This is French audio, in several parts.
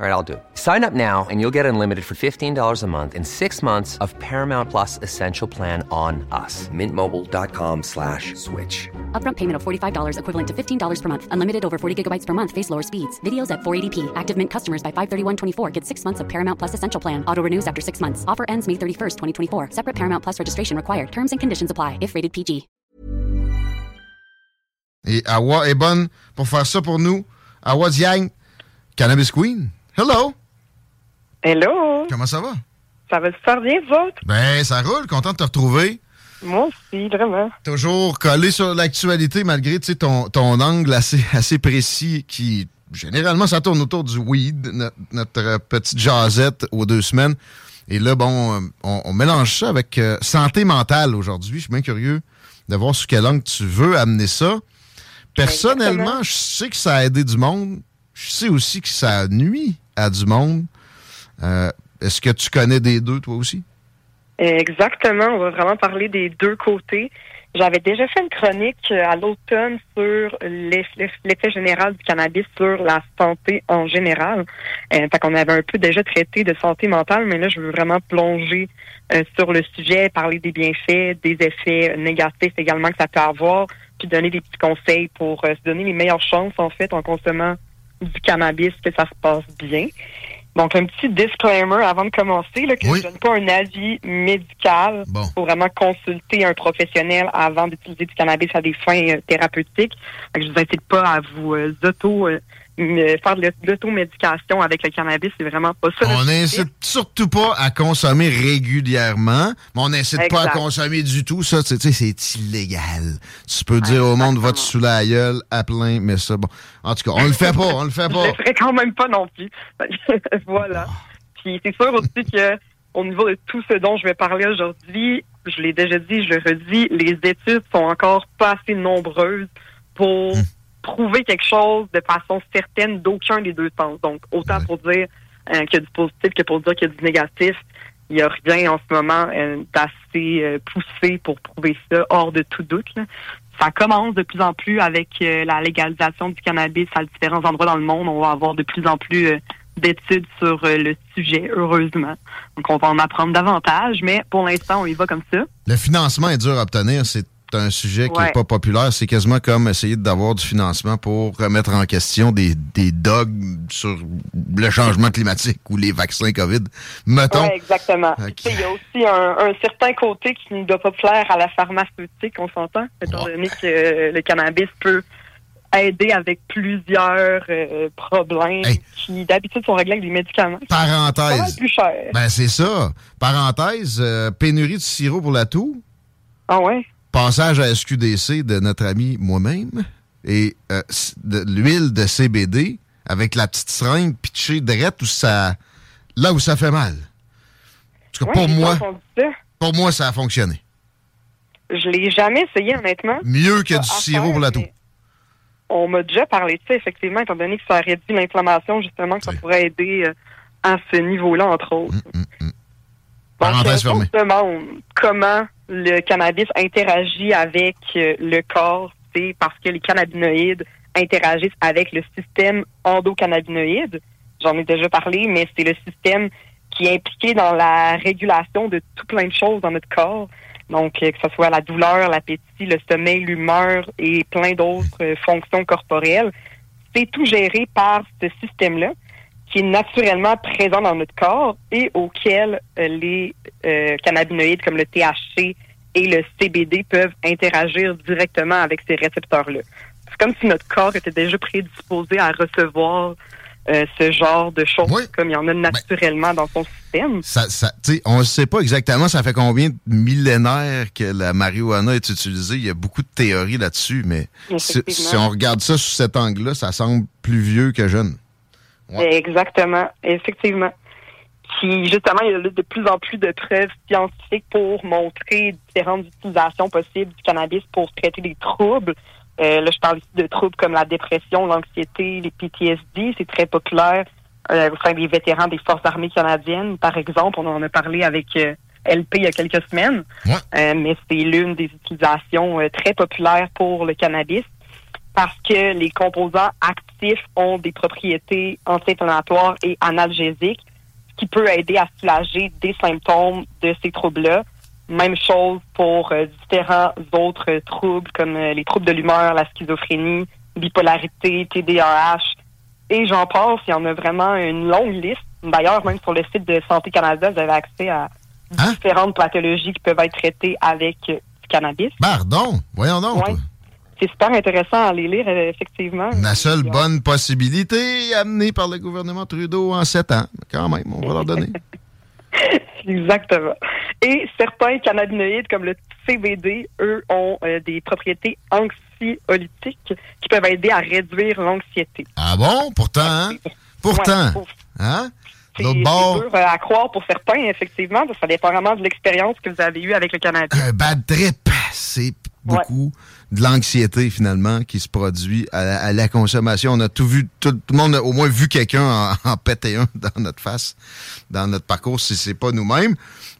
All right, I'll do it. Sign up now and you'll get unlimited for $15 a month in six months of Paramount Plus Essential Plan on us. Mintmobile.com slash switch. Upfront payment of $45 equivalent to $15 per month. Unlimited over 40 gigabytes per month. Face lower speeds. Videos at 480p. Active Mint customers by 531.24 get six months of Paramount Plus Essential Plan. Auto renews after six months. Offer ends May 31st, 2024. Separate Paramount Plus registration required. Terms and conditions apply if rated PG. Et Awa est bonne pour faire ça pour nous. Awa Diagne, Cannabis Queen. Hello! Hello! Comment ça va? Ça va super bien, vous autres? Ben, ça roule. Content de te retrouver. Moi aussi, vraiment. Toujours collé sur l'actualité malgré ton, ton angle assez, assez précis qui, généralement, ça tourne autour du weed, notre, notre petite jasette aux deux semaines. Et là, bon, euh, on, on mélange ça avec euh, santé mentale aujourd'hui. Je suis bien curieux de voir sous quel angle tu veux amener ça. Personnellement, Exactement. je sais que ça a aidé du monde. Je sais aussi que ça nuit à du monde. Euh, Est-ce que tu connais des deux, toi aussi? Exactement. On va vraiment parler des deux côtés. J'avais déjà fait une chronique euh, à l'automne sur l'eff- l'effet général du cannabis sur la santé en général. Euh, fait qu'on avait un peu déjà traité de santé mentale, mais là, je veux vraiment plonger euh, sur le sujet, parler des bienfaits, des effets négatifs également que ça peut avoir, puis donner des petits conseils pour se donner les meilleures chances, en fait, en consommant du cannabis, que ça se passe bien. Donc, un petit disclaimer avant de commencer, là, que Oui. je donne pas un avis médical. Bon. faut vraiment consulter un professionnel avant d'utiliser du cannabis à des fins euh, thérapeutiques. Je vous incite pas à vous euh, auto euh, faire de l'automédication avec le cannabis, c'est vraiment pas ça. On n'incite surtout pas à consommer régulièrement, mais on n'incite pas à consommer du tout. Ça, tu sais, c'est illégal. Tu peux dire au monde, va te sous la gueule à plein, mais ça, bon. En tout cas, on le fait pas, on le fait Je pas. le ferais quand même pas non plus. Voilà. Puis c'est sûr aussi que au niveau de tout ce dont je vais parler aujourd'hui, je l'ai déjà dit, je le redis, les études sont encore pas assez nombreuses pour prouver quelque chose de façon certaine d'aucun des deux sens. Donc, autant Ouais. pour dire euh, qu'il y a du positif que pour dire qu'il y a du négatif. Il n'y a rien en ce moment euh, d'assez euh, poussé pour prouver ça hors de tout doute. là. Ça commence de plus en plus avec la légalisation du cannabis à différents endroits dans le monde. On va avoir de plus en plus d'études sur le sujet, heureusement. Donc, on va en apprendre davantage, mais pour l'instant, on y va comme ça. Le financement est dur à obtenir. C'est un sujet qui n'est Ouais. pas populaire. C'est quasiment comme essayer d'avoir du financement pour remettre en question des, des dogmes sur le changement climatique ou les vaccins COVID. Mettons. Oui, exactement. Il y a aussi un, un certain côté qui ne doit pas plaire à la pharmaceutique, on s'entend, étant Ouais. donné que le cannabis peut aider avec plusieurs euh, problèmes Hey. qui d'habitude sont réglés avec des médicaments. C'est Parenthèse. plus cher. Ben, c'est ça. Parenthèse, euh, pénurie de sirop pour la toux. Ah ouais? Passage à SQDC de notre ami moi-même. Et euh, de l'huile de CBD avec la petite seringue pitchée direct où ça, là où ça fait mal. cas, Ouais, pour moi, pour moi, ça a fonctionné. Je l'ai jamais essayé, honnêtement. Mieux que du sirop pour la toux. On m'a déjà parlé de ça, effectivement, étant donné que ça réduit l'inflammation, justement, que ça pourrait aider euh, à ce niveau-là, entre autres. Euh, on fermée. se demande comment le cannabis interagit avec euh, le corps. C'est parce que les cannabinoïdes interagissent avec le système endocannabinoïde. J'en ai déjà parlé, mais c'est le système qui est impliqué dans la régulation de tout plein de choses dans notre corps. Donc, euh, que ce soit la douleur, l'appétit, le sommeil, l'humeur et plein d'autres euh, fonctions corporelles. C'est tout géré par ce système-là qui est naturellement présent dans notre corps et auquel euh, les euh, cannabinoïdes comme le THC et le CBD peuvent interagir directement avec ces récepteurs-là. C'est comme si notre corps était déjà prédisposé à recevoir euh, ce genre de choses, Oui. comme il y en a naturellement dans son système. Ça, ça, on ne sait pas exactement ça fait combien de millénaires que la marijuana est utilisée? Il y a beaucoup de théories là-dessus, mais si on regarde ça sous cet angle-là, ça semble plus vieux que jeune. Ouais. Exactement, effectivement. Puis justement, il y a de plus en plus de preuves scientifiques pour montrer différentes utilisations possibles du cannabis pour traiter des troubles. Euh, là, je parle ici de troubles comme la dépression, l'anxiété, les PTSD. C'est très populaire euh, au sein des vétérans des Forces armées canadiennes, par exemple. On en a parlé avec euh, LP il y a quelques semaines. Ouais. Euh, mais c'est l'une des utilisations très populaires pour le cannabis parce que les composants actifs ont des propriétés anti-inflammatoires et analgésiques, ce qui peut aider à soulager des symptômes de ces troubles-là. Même chose pour euh, différents autres troubles comme euh, les troubles de l'humeur, la schizophrénie, bipolarité, TDAH, et j'en passe. Il y en a vraiment une longue liste. D'ailleurs, même sur le site de Santé Canada, vous avez accès à Hein? différentes pathologies qui peuvent être traitées avec euh, du cannabis. Pardon, voyons donc. Ouais. C'est super intéressant à les lire, euh, effectivement. La seule bonne possibilité amenée par le gouvernement Trudeau en sept ans. Quand même, on va leur donner. Exactement. Et certains cannabinoïdes, comme le CBD, eux, ont euh, des propriétés anxiolytiques qui peuvent aider à réduire l'anxiété. Ah bon? Pourtant, hein? Pourtant. Ouais, Hein? c'est bord, dur euh, à croire pour certains, effectivement. Ça dépend vraiment de l'expérience que vous avez eue avec le cannabis. un bad trip, c'est beaucoup de l'anxiété, finalement, qui se produit à la, à la consommation. On a tout vu, tout, tout le monde a au moins vu quelqu'un en, en péter un dans notre face, dans notre parcours, si c'est pas nous-mêmes.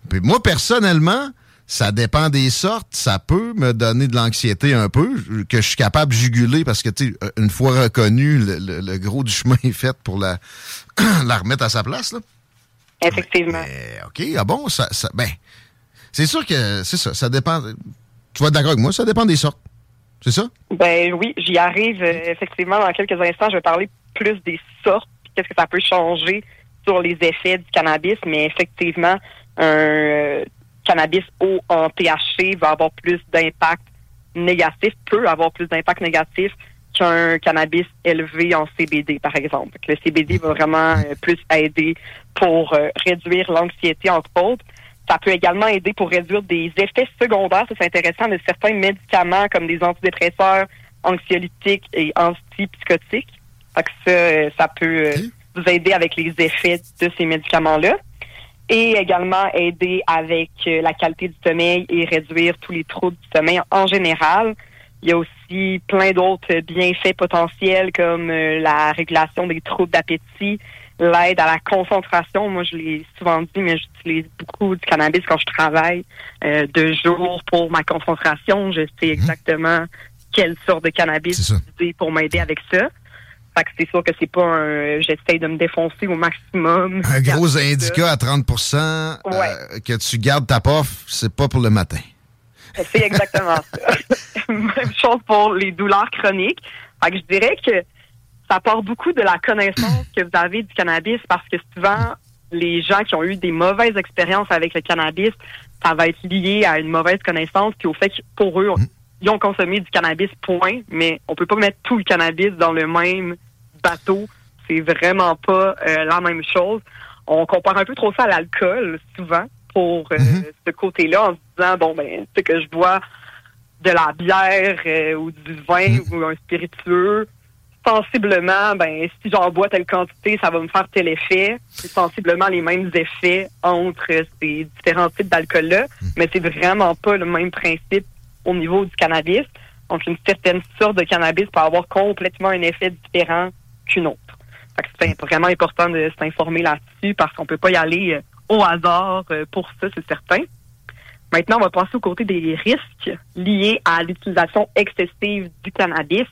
Puis moi, personnellement, ça dépend des sortes. Ça peut me donner de l'anxiété un peu, que je suis capable de juguler parce que, tu sais, une fois reconnu, le, le- le gros du chemin est fait pour la, la remettre à sa place, là. Effectivement. Mais, OK, ah bon, ça, ça ben, c'est sûr que c'est ça, ça dépend. Tu vas être d'accord avec moi, ça dépend des sortes. C'est ça? Ben oui, j'y arrive euh, effectivement dans quelques instants. Je vais parler plus des sortes, qu'est-ce que ça peut changer sur les effets du cannabis, mais effectivement, un euh, cannabis haut en THC va avoir plus d'impact négatif, peut avoir plus d'impact négatif qu'un cannabis élevé en CBD, par exemple. Le CBD va vraiment euh, plus aider pour réduire l'anxiété, entre autres. Ça peut également aider pour réduire des effets secondaires, ça c'est intéressant, de certains médicaments comme des antidépresseurs, anxiolytiques et antipsychotiques. Que ça, euh, ça peut euh, vous aider avec les effets de ces médicaments-là. Et également aider avec euh, la qualité du sommeil et réduire tous les troubles du sommeil en général. Il y a aussi plein d'autres bienfaits potentiels comme la régulation des troubles d'appétit, l'aide à la concentration. Moi, je l'ai souvent dit, mais j'utilise beaucoup du cannabis quand je travaille euh, de jour pour ma concentration. Je sais exactement quelle sorte de cannabis utiliser pour m'aider avec ça. Fait que c'est sûr que c'est pas un j'essaye de me défoncer au maximum. Un gros ça. indica à 30% euh, que tu gardes ta pof, c'est pas pour le matin. C'est exactement ça. Même chose pour les douleurs chroniques. Fait que je dirais que ça part beaucoup de la connaissance que vous avez du cannabis parce que souvent, les gens qui ont eu des mauvaises expériences avec le cannabis, ça va être lié à une mauvaise connaissance puis au fait que pour eux, ils ont consommé du cannabis, point, mais on peut pas mettre tout le cannabis dans le même bateau. C'est vraiment pas euh, la même chose. On compare un peu trop ça à l'alcool, souvent, pour euh, ce côté-là, en se disant, bon, ben, tu sais que je bois de la bière euh, ou du vin ou un spiritueux, sensiblement, ben, si j'en bois telle quantité, ça va me faire tel effet. C'est sensiblement les mêmes effets entre ces différents types d'alcool-là, mais c'est vraiment pas le même principe au niveau du cannabis. Donc, une certaine sorte de cannabis peut avoir complètement un effet différent qu'une autre. c'est vraiment important de s'informer là-dessus parce qu'on peut pas y aller euh, au hasard euh, pour ça, c'est certain. Maintenant, on va passer au côté des risques liés à l'utilisation excessive du cannabis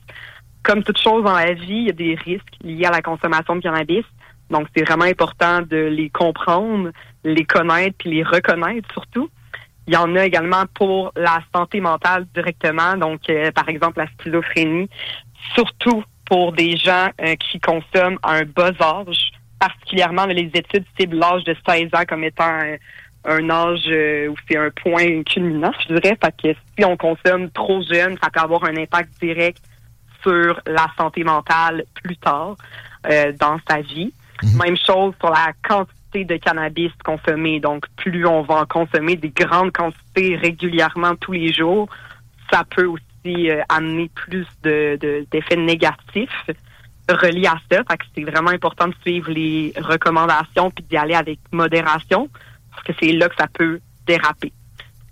comme toute chose dans la vie, il y a des risques liés à la consommation de cannabis. Donc, c'est vraiment important de les comprendre, les connaître, puis les reconnaître surtout. Il y en a également pour la santé mentale directement, donc euh, par exemple la schizophrénie, surtout pour des gens euh, qui consomment à un bas âge, particulièrement les études ciblent l'âge de 16 ans comme étant un, âge euh, où c'est un point culminant, je dirais, parce que si on consomme trop jeune, ça peut avoir un impact direct sur la santé mentale plus tard euh, dans sa vie. Mhm. Même chose sur la quantité de cannabis consommé. Donc, plus on va en consommer des grandes quantités régulièrement tous les jours, ça peut aussi euh, amener plus de, d'effets négatifs reliés à ça. Fait que c'est vraiment important de suivre les recommandations puis d'y aller avec modération parce que c'est là que ça peut déraper.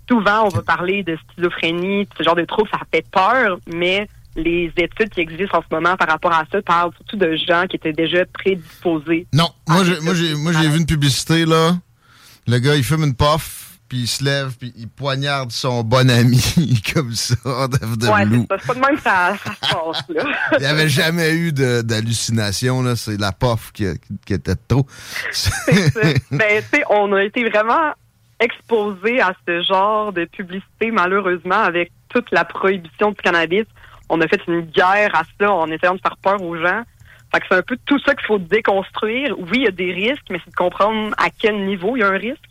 Souvent, on va parler de schizophrénie, ce genre de troubles, ça fait peur, mais les études qui existent en ce moment par rapport à ça parlent surtout de gens qui étaient déjà prédisposés. Non, moi j'ai, moi j'ai, moi j'ai vu une publicité là. Le gars il fume une puff, puis il se lève, puis il poignarde son bon ami comme ça de Ouais, c'est, pas, c'est pas de même que ça, ça se passe là. il n'y avait jamais eu d'hallucination là. C'est la puff qui, qui était trop. c'est ça. Ben tu sais, on a été vraiment exposé à ce genre de publicité malheureusement avec toute la prohibition du cannabis on a fait une guerre à ça en essayant de faire peur aux gens. Fait que c'est un peu tout ça qu'il faut déconstruire. Oui, il y a des risques, mais c'est de comprendre à quel niveau il y a un risque.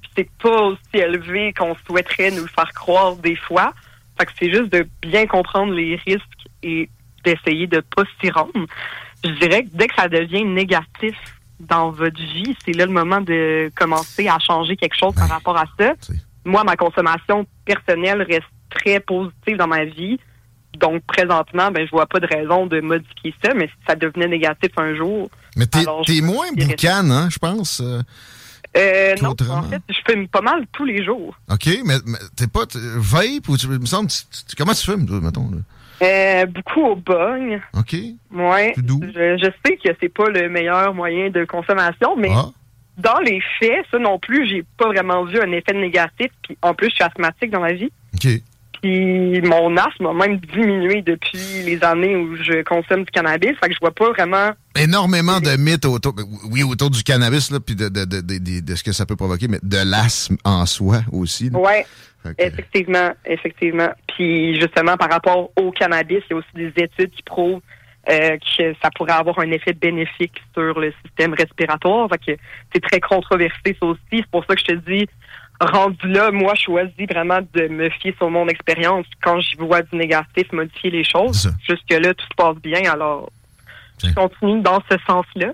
Puis c'est pas aussi élevé qu'on souhaiterait nous faire croire des fois. Fait que c'est juste de bien comprendre les risques et d'essayer de pas s'y rendre. Je dirais que dès que ça devient négatif dans votre vie, c'est là le moment de commencer à changer quelque chose par rapport à ça. Moi, ma consommation personnelle reste très positive dans ma vie. Donc, présentement, ben, je vois pas de raison de modifier ça, mais si ça devenait négatif un jour. Mais t'es, es moins boucan, hein, je pense. Euh, euh non, en fait, je fume pas mal tous les jours. OK, mais, t'es pas vape ou tu me semble, comment tu fumes, toi, mettons? Là? Euh, beaucoup au bong. OK. Ouais. Je, je, sais que c'est pas le meilleur moyen de consommation, mais ah. dans les faits, ça non plus, j'ai pas vraiment vu un effet négatif. Puis en plus, je suis asthmatique dans la vie. OK. Puis mon asthme a même diminué depuis les années où je consomme du cannabis. Fait que je vois pas vraiment. Énormément de mythes autour, oui, autour du cannabis, là, puis de, de, de, de, ce que ça peut provoquer, mais de l'asthme en soi aussi. Oui, effectivement, effectivement. Puis justement, par rapport au cannabis, il y a aussi des études qui prouvent euh, que ça pourrait avoir un effet bénéfique sur le système respiratoire. Fait que c'est très controversé, ça aussi. C'est pour ça que je te dis, rendu là, moi, je choisis vraiment de me fier sur mon expérience. Quand je vois du négatif, modifier les choses. Jusque-là, tout se passe bien. Alors, je continue dans ce sens-là.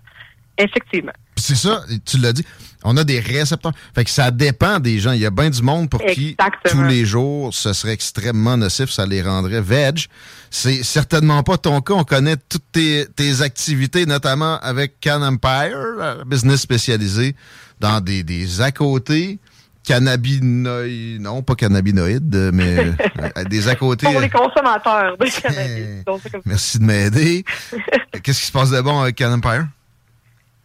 Effectivement. C'est ça, tu l'as dit. On a des récepteurs. Fait que ça dépend des gens. Il y a bien du monde pour qui tous les jours, ce serait extrêmement nocif, ça les rendrait veg. C'est certainement pas ton cas. On connaît toutes tes, tes activités, notamment avec Can Empire, business spécialisé dans des, des à côté cannabinoïdes, non, pas cannabinoïdes, mais euh, des à côté. Pour les consommateurs de cannabis. Merci de m'aider. Qu'est-ce qui se passe de bon avec Can Empire?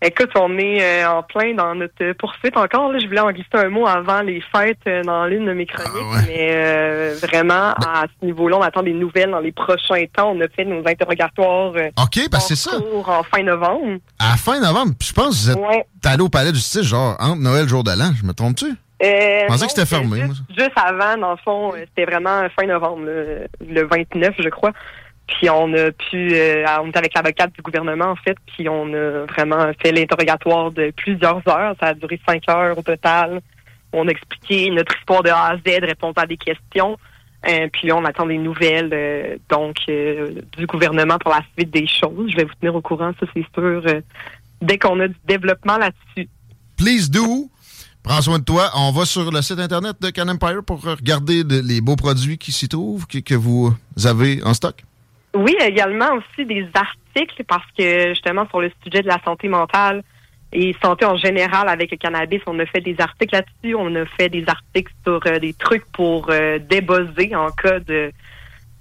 Écoute, on est euh, en plein dans notre poursuite encore. Je voulais en glisser un mot avant les fêtes euh, dans l'une de mes chroniques, ah mais vraiment, à ce niveau-là, on attend des nouvelles dans les prochains temps. On a fait nos interrogatoires OK, parce que c'est ça. en fin novembre. À fin novembre? Je pense que vous êtes allé au Palais du Justice, genre entre Noël, jour de l'an. Je me trompe-tu? Euh, je pensais que c'était fermé. Juste, avant, dans le fond, euh, c'était vraiment fin novembre, le 29, je crois. Puis on a pu, euh, on était avec l'avocate du gouvernement en fait, puis on a vraiment fait l'interrogatoire de plusieurs heures. Ça a duré cinq heures au total. On a expliqué notre histoire de A à Z, répondre à des questions. Euh, puis on attend des nouvelles donc du gouvernement pour la suite des choses. Je vais vous tenir au courant, ça c'est sûr, dès qu'on a du développement là-dessus. Please do. Prends soin de toi. On va sur le site internet de Can Empire pour regarder les beaux produits qui s'y trouvent, que, vous avez en stock. Oui, également aussi des articles parce que justement sur le sujet de la santé mentale et santé en général avec le cannabis, on a fait des articles là-dessus. On a fait des articles sur euh, des trucs pour euh, débosser en cas de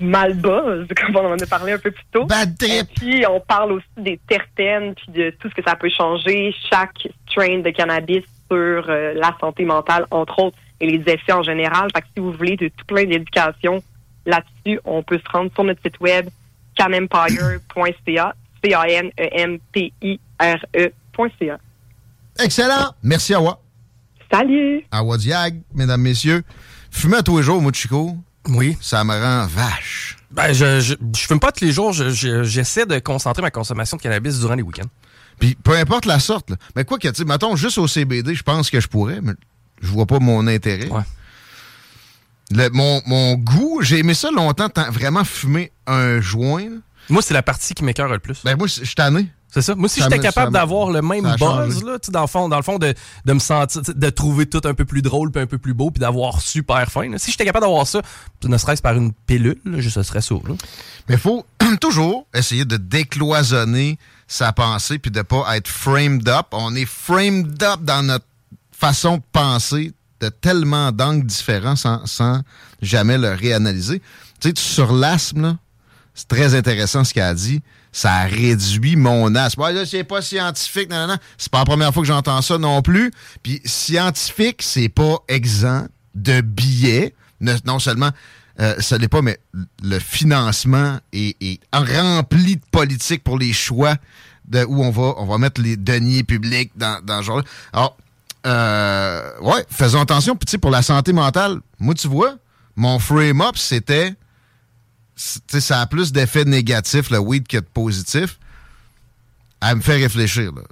malbuzz, comme on en a parlé un peu plus tôt. Bad Et puis on parle aussi des terpènes puis de tout ce que ça peut changer chaque strain de cannabis sur euh, la santé mentale entre autres et les effets en général. Fait que si vous voulez de tout plein d'éducation là-dessus, on peut se rendre sur notre site web canempire.ca, c a n e e.ca. Excellent. Merci, Awa. Salut. Awa Diag, mesdames, messieurs. Fumer à tous les jours, moi, Chico, Oui. ça me rend vache. Ben, je, je, je fume pas tous les jours. Je- je- J'essaie de concentrer ma consommation de cannabis durant les week-ends. Puis peu importe la sorte, là. mais quoi que, tu sais, mettons, juste au CBD, je pense que je pourrais, mais je vois pas mon intérêt. Ouais. Le- mon, mon goût, j'ai aimé ça longtemps, vraiment fumer un joint. là. Moi, c'est la partie qui m'écœure le plus. Ben moi, je suis tanné. C'est ça. Moi, si j'étais capable d'avoir le même buzz, là, dans le fond, dans le fond de, de me sentir, de trouver tout un peu plus drôle, puis un peu plus beau, puis d'avoir super faim. là. Si j'étais capable d'avoir ça, ne serait-ce par une pilule, là, je ça. là. Mais il toujours essayer de décloisonner sa pensée puis de pas être framed up. On est framed up dans notre façon de penser de tellement d'angles différents sans, jamais le réanalyser. Tu sais, sur l'asthme, c'est très intéressant ce qu'elle a dit. Ça réduit mon asthme. Ouais, là, c'est pas scientifique, non, non, non. C'est pas la première fois que j'entends ça non plus. Puis scientifique, c'est pas exempt de. Ne- non seulement euh, ce n'est pas, mais le financement est, est rempli de politique pour les choix de où on va, on va mettre les deniers publics dans, dans ce genre-là. Alors, euh, ouais, faisons attention. Puis, tu sais, pour la santé mentale, moi, tu vois, mon frame-up, c'était. c'est- Tu sais, ça a plus d'effets négatifs, le weed, que de positifs. Elle me fait réfléchir, là.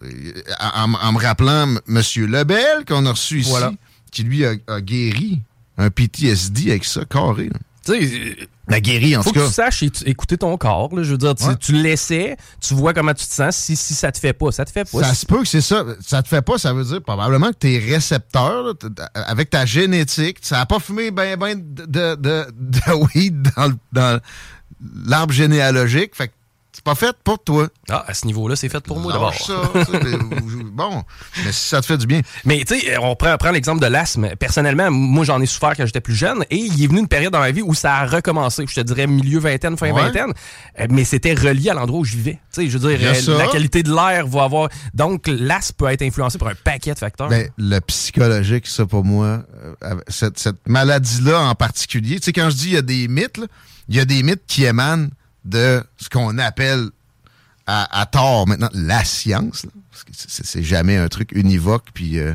En, me rappelant M. Lebel, qu'on a reçu ici, Voilà. qui lui a, a guéri un PTSD avec ça, carré. là. Tu sais, La guéri, en faut tout que cas. tu saches écouter ton corps. là. Je veux dire, tu, Ouais. tu l'essaies, tu vois comment tu te sens. Si, si ça te fait pas, ça te fait pas. Ça se peut que c'est ça. Ça te fait pas, ça veut dire probablement que tes récepteurs, là, t- avec ta génétique, ça n'a pas fumé ben ben de, de, de, de weed dans, dans l'arbre généalogique. Fait que c'est pas fait pour toi. Ah, à ce niveau-là, c'est fait pour moi d'abord. Mais- bon, mais si ça te fait du bien. Mais tu sais, on prend, prend l'exemple de l'asthme. Personnellement, moi, j'en ai souffert quand j'étais plus jeune et il est venu une période dans ma vie où ça a recommencé. Je te dirais milieu vingtaine, fin Ouais. vingtaine. Euh, Mais c'était relié à l'endroit où je vivais. Tu sais, je veux dire, euh, la qualité de l'air va avoir. Donc, l'asthme peut être influencé par un paquet de facteurs. Ben, le psychologique, ça, pour moi, euh, cette, cette maladie-là en particulier, tu sais, quand je dis il y a des mythes, il y a des mythes qui émanent de ce qu'on appelle à, tort maintenant la science. là, parce que c'est jamais un truc univoque puis euh,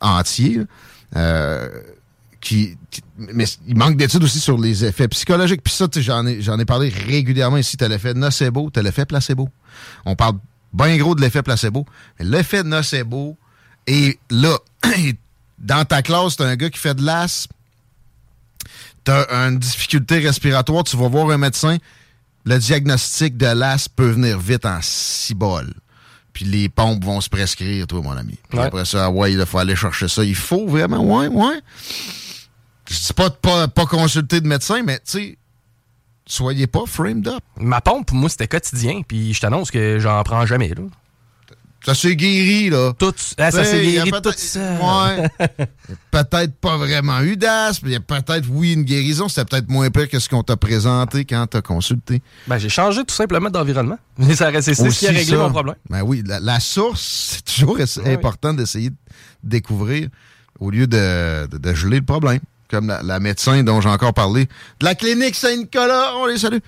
entier. euh, qui, mais il manque d'études aussi sur les effets psychologiques. Puis ça, j'en ai parlé régulièrement ici. T'as l'effet nocebo, t'as l'effet placebo. On parle bien gros de l'effet placebo. Mais l'effet nocebo est là. Dans ta classe, t'as un gars qui fait de l'asthme, t'as une difficulté respiratoire, tu vas voir un médecin, le diagnostic de l'asthme peut venir vite en cibole. Puis les pompes vont se prescrire, toi, mon ami. Puis Ouais. après ça, ouais, il faut aller chercher ça. Il faut vraiment, ouais, ouais. Je dis pas de pas, pas consulter de médecin, mais tu sais, soyez pas framed up. Ma pompe, moi, c'était quotidien. Puis je t'annonce que j'en prends jamais. Là. Ça s'est guéri, là. Tout, ah, ça s'est guéri peut-être- tout. Ouais. Peut-être pas vraiment eu d'asthme. Il y a peut-être, oui, une guérison. C'était peut-être moins pire que ce qu'on t'a présenté quand t'as consulté. Ben, j'ai changé tout simplement d'environnement. Mais ça reste- C'est ce qui a réglé ça. mon problème. Ben oui, la, la source, c'est toujours oui. important d'essayer de découvrir au lieu de, de- de geler le problème. Comme la, la médecin dont j'ai encore parlé, de la clinique Saint-Nicolas, on les salue,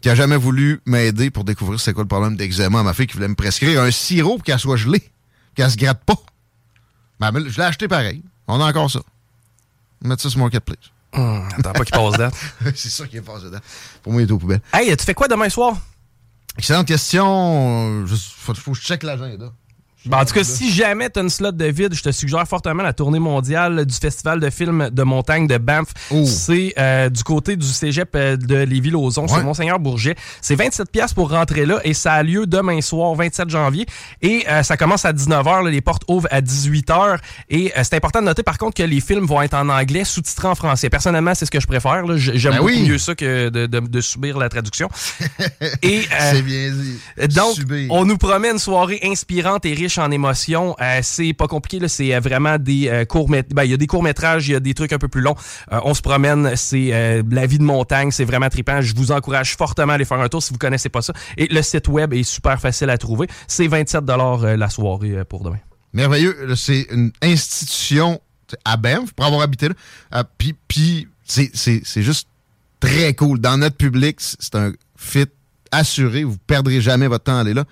qui a jamais voulu m'aider pour découvrir c'est quoi le problème d'eczéma à ma fille qui voulait me prescrire un sirop pour qu'elle soit gelée, qu'elle se gratte pas. Ben, je l'ai acheté pareil. On a encore ça. Mettre ça sur Marketplace. Hum, attends pas qu'il passe date. c'est ça qui est passé dedans. Pour moi, il est aux poubelles. Hey, tu fais quoi demain soir? Excellente question. Il faut, faut que je check l'agenda. Ben, en tout cas, si jamais tu as une slot de vide, je te suggère fortement la tournée mondiale du Festival de films de montagne de Banff. Oh. C'est euh, du côté du cégep euh, de Lévis-Lauzon, sur Ouais. Monseigneur Bourget. C'est 27 pièces pour rentrer là et ça a lieu demain soir, 27 janvier. Et euh, ça commence à 19h. là, les portes ouvrent à 18h. Et euh, c'est important de noter, par contre, que les films vont être en anglais, sous-titrés en français. Personnellement, c'est ce que je préfère. J'aime Ben beaucoup oui. mieux ça que de, de- de subir la traduction. et euh, C'est bien dit. donc, Subir. on nous promet une soirée inspirante et riche en émotions. Euh, c'est pas compliqué. C'est euh, vraiment des euh, courts métrages. Il y a des courts métrages, il y a des trucs un peu plus longs. On se promène, c'est la vie de montagne, c'est vraiment trippant. Je vous encourage fortement à aller faire un tour si vous connaissez pas ça. Et le site web est super facile à trouver. C'est 27 euh, la soirée pour demain. Merveilleux. C'est une institution à Banff, pour avoir habité là. Puis, c'est- juste très cool. Dans notre public, c'est un fit assuré. Vous perdrez jamais votre temps à aller là.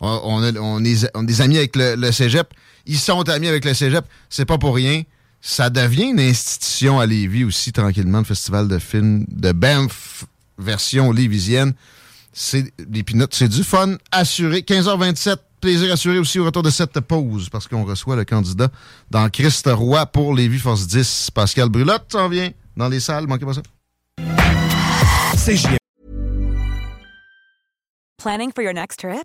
On, on a, on est, on est des amis avec le, le cégep. Ils sont amis avec le cégep. C'est pas pour rien. Ça devient une institution à Lévis aussi, tranquillement, le festival de films de Banff, version lévisienne. C'est des pinottes, c'est du fun assuré. 15h27, plaisir assuré aussi au retour de cette pause parce qu'on reçoit le candidat dans Christ Roy pour Lévis Force 10. Pascal Brulotte s'en vient dans les salles, manquez pas ça. Planning for your next trip?